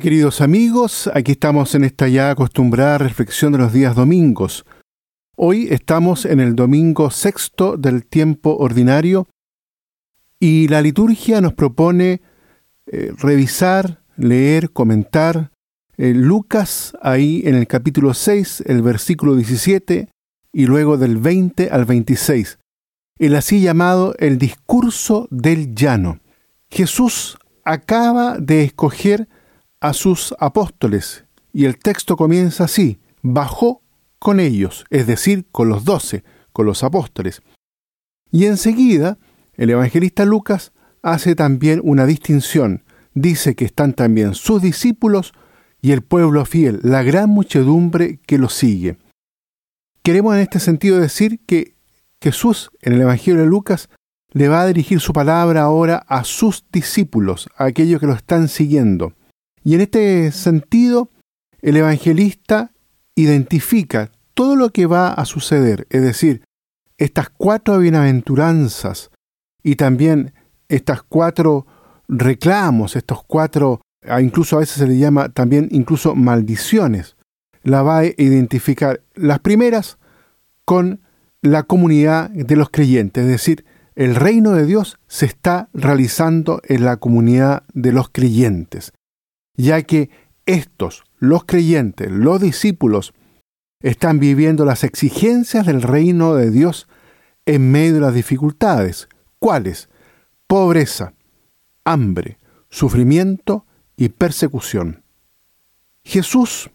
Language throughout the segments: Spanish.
queridos amigos, aquí estamos en esta ya acostumbrada reflexión de los días domingos. Hoy estamos en el domingo sexto del tiempo ordinario y la liturgia nos propone eh, revisar, leer, comentar eh, Lucas ahí en el capítulo 6, el versículo 17 y luego del 20 al 26, el así llamado el discurso del llano. Jesús acaba de escoger a sus apóstoles y el texto comienza así, bajó con ellos, es decir, con los doce, con los apóstoles. Y enseguida, el evangelista Lucas hace también una distinción, dice que están también sus discípulos y el pueblo fiel, la gran muchedumbre que lo sigue. Queremos en este sentido decir que Jesús en el Evangelio de Lucas le va a dirigir su palabra ahora a sus discípulos, a aquellos que lo están siguiendo. Y en este sentido, el evangelista identifica todo lo que va a suceder, es decir, estas cuatro bienaventuranzas y también estas cuatro reclamos, estos cuatro incluso a veces se le llama también incluso maldiciones, la va a identificar. Las primeras con la comunidad de los creyentes, es decir, el reino de Dios se está realizando en la comunidad de los creyentes, ya que estos, los creyentes, los discípulos, están viviendo las exigencias del reino de Dios en medio de las dificultades. ¿Cuáles? Pobreza, hambre, sufrimiento y persecución. Jesús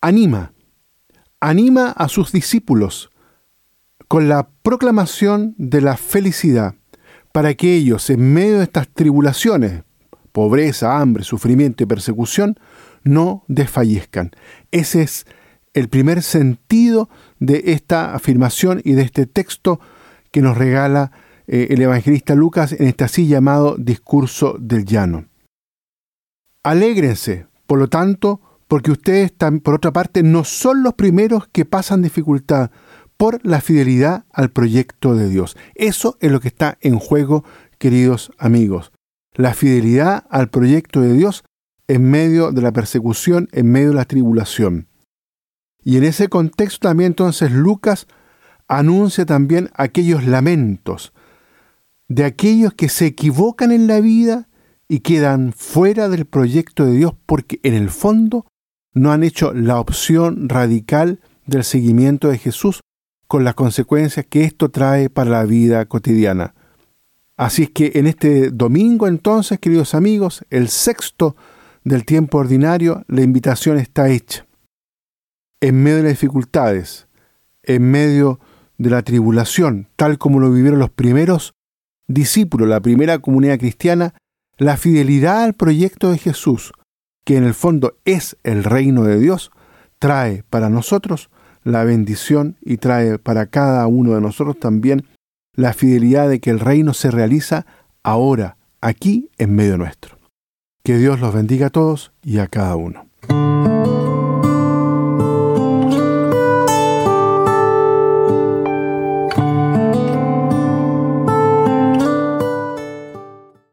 anima, anima a sus discípulos con la proclamación de la felicidad para que ellos en medio de estas tribulaciones, pobreza, hambre, sufrimiento y persecución, no desfallezcan. Ese es el primer sentido de esta afirmación y de este texto que nos regala eh, el evangelista Lucas en este así llamado discurso del llano. Alégrense, por lo tanto, porque ustedes, por otra parte, no son los primeros que pasan dificultad por la fidelidad al proyecto de Dios. Eso es lo que está en juego, queridos amigos. La fidelidad al proyecto de Dios en medio de la persecución, en medio de la tribulación. Y en ese contexto también entonces Lucas anuncia también aquellos lamentos de aquellos que se equivocan en la vida y quedan fuera del proyecto de Dios porque en el fondo no han hecho la opción radical del seguimiento de Jesús con las consecuencias que esto trae para la vida cotidiana. Así es que en este domingo entonces, queridos amigos, el sexto del tiempo ordinario, la invitación está hecha. En medio de las dificultades, en medio de la tribulación, tal como lo vivieron los primeros discípulos, la primera comunidad cristiana, la fidelidad al proyecto de Jesús, que en el fondo es el reino de Dios, trae para nosotros la bendición y trae para cada uno de nosotros también la fidelidad de que el reino se realiza ahora, aquí en medio nuestro. Que Dios los bendiga a todos y a cada uno.